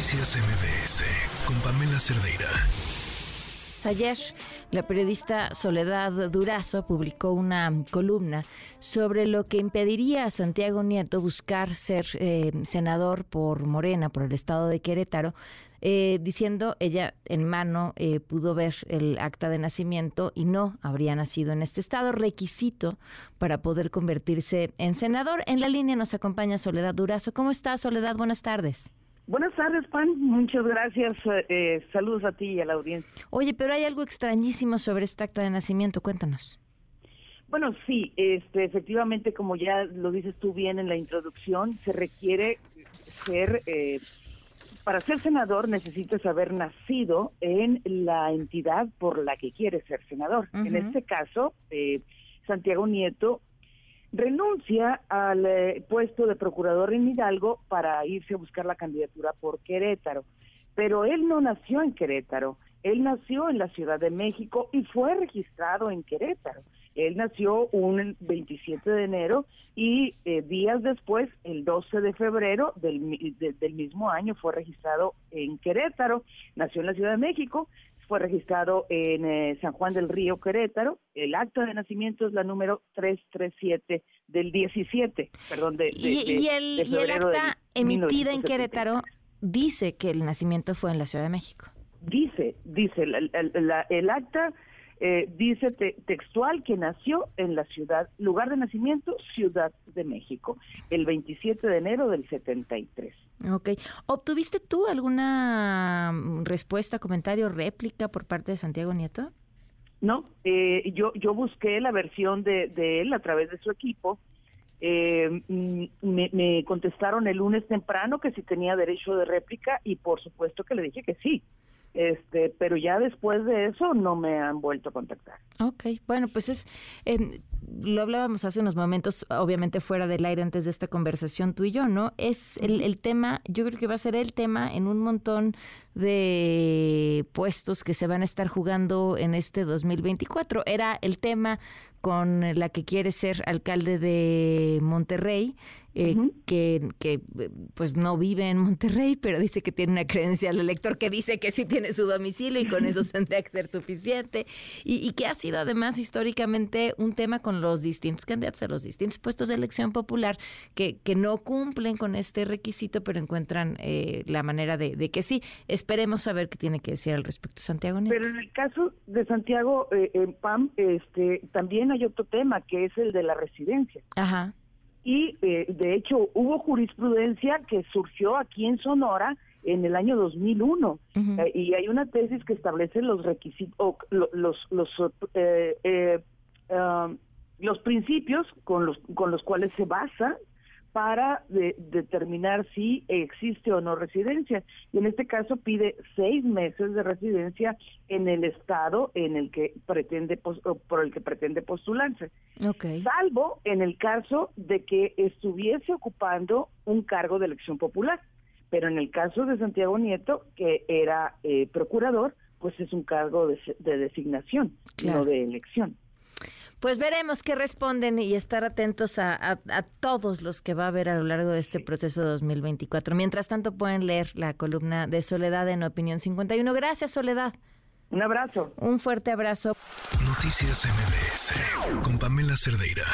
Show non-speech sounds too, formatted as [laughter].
Noticias MBS con Pamela Cerdeira. Ayer, la periodista Soledad Durazo publicó una columna sobre lo que impediría a Santiago Nieto buscar ser eh, senador por Morena, por el estado de Querétaro, eh, diciendo ella en mano eh, pudo ver el acta de nacimiento y no habría nacido en este estado, requisito para poder convertirse en senador. En la línea nos acompaña Soledad Durazo. ¿Cómo estás, Soledad? Buenas tardes. Buenas tardes, Pan. Muchas gracias. Eh, saludos a ti y a la audiencia. Oye, pero hay algo extrañísimo sobre esta acta de nacimiento. Cuéntanos. Bueno, sí, este, efectivamente, como ya lo dices tú bien en la introducción, se requiere ser, eh, para ser senador necesitas haber nacido en la entidad por la que quieres ser senador. En este caso, eh, Santiago Nieto renuncia al eh, puesto de procurador en Hidalgo para irse a buscar la candidatura por Querétaro. Pero él no nació en Querétaro, él nació en la Ciudad de México y fue registrado en Querétaro. Él nació un 27 de enero y eh, días después, el 12 de febrero del, del mismo año, fue registrado en Querétaro. Nació en la Ciudad de México, fue registrado en eh, San Juan del Río, Querétaro. El acta de nacimiento es la número 337 del 17, perdón, de, ¿Y, el, acta emitida en Querétaro dice que el nacimiento fue en la Ciudad de México. Dice, dice, el acta eh, dice textual que nació en la ciudad, lugar de nacimiento, Ciudad de México, el 27 de enero del 73. Ok. ¿Obtuviste tú alguna mm, respuesta, comentario, réplica por parte de Santiago Nieto? No, eh, yo, yo busqué la versión de, de, él a través de su equipo. Eh, mm, me, me contestaron el lunes temprano que si tenía derecho de réplica y por supuesto que le dije que sí este pero ya después de eso no me han vuelto a contactar. Ok, bueno, pues es, eh, lo hablábamos hace unos momentos, obviamente fuera del aire antes de esta conversación tú y yo, ¿no? Es el, el tema, yo creo que va a ser el tema en un montón de puestos que se van a estar jugando en este 2024. Era el tema con la que quiere ser alcalde de Monterrey, eh, que, que, pues no vive en Monterrey, pero dice que tiene una credencial elector que dice que sí tiene su domicilio y con eso [laughs] tendría que ser suficiente, y, y, que ha sido además históricamente un tema con los distintos candidatos a los distintos puestos de elección popular que, que no cumplen con este requisito, pero encuentran eh, la manera de, de, que sí. Esperemos saber qué tiene que decir al respecto Santiago Pero en el caso de Santiago, eh, en PAM, este, también hay otro tema que es el de la residencia. Ajá y eh, de hecho hubo jurisprudencia que surgió aquí en Sonora en el año 2001 eh, y hay una tesis que establece los requisitos los los eh, eh, um, los principios con los con los cuales se basa para determinar si existe o no residencia. Y en este caso pide seis meses de residencia en el estado en el que pretende por el que pretende postularse. Salvo en el caso de que estuviese ocupando un cargo de elección popular. Pero en el caso de Santiago Nieto, que era eh, procurador, pues es un cargo de, designación, no de elección. Pues veremos qué responden y estar atentos a, todos los que va a haber a lo largo de este proceso de 2024. Mientras tanto, pueden leer la columna de Soledad en Opinión 51. Gracias, Soledad. Un abrazo. Un fuerte abrazo. Noticias MBS con Pamela Cerdeira.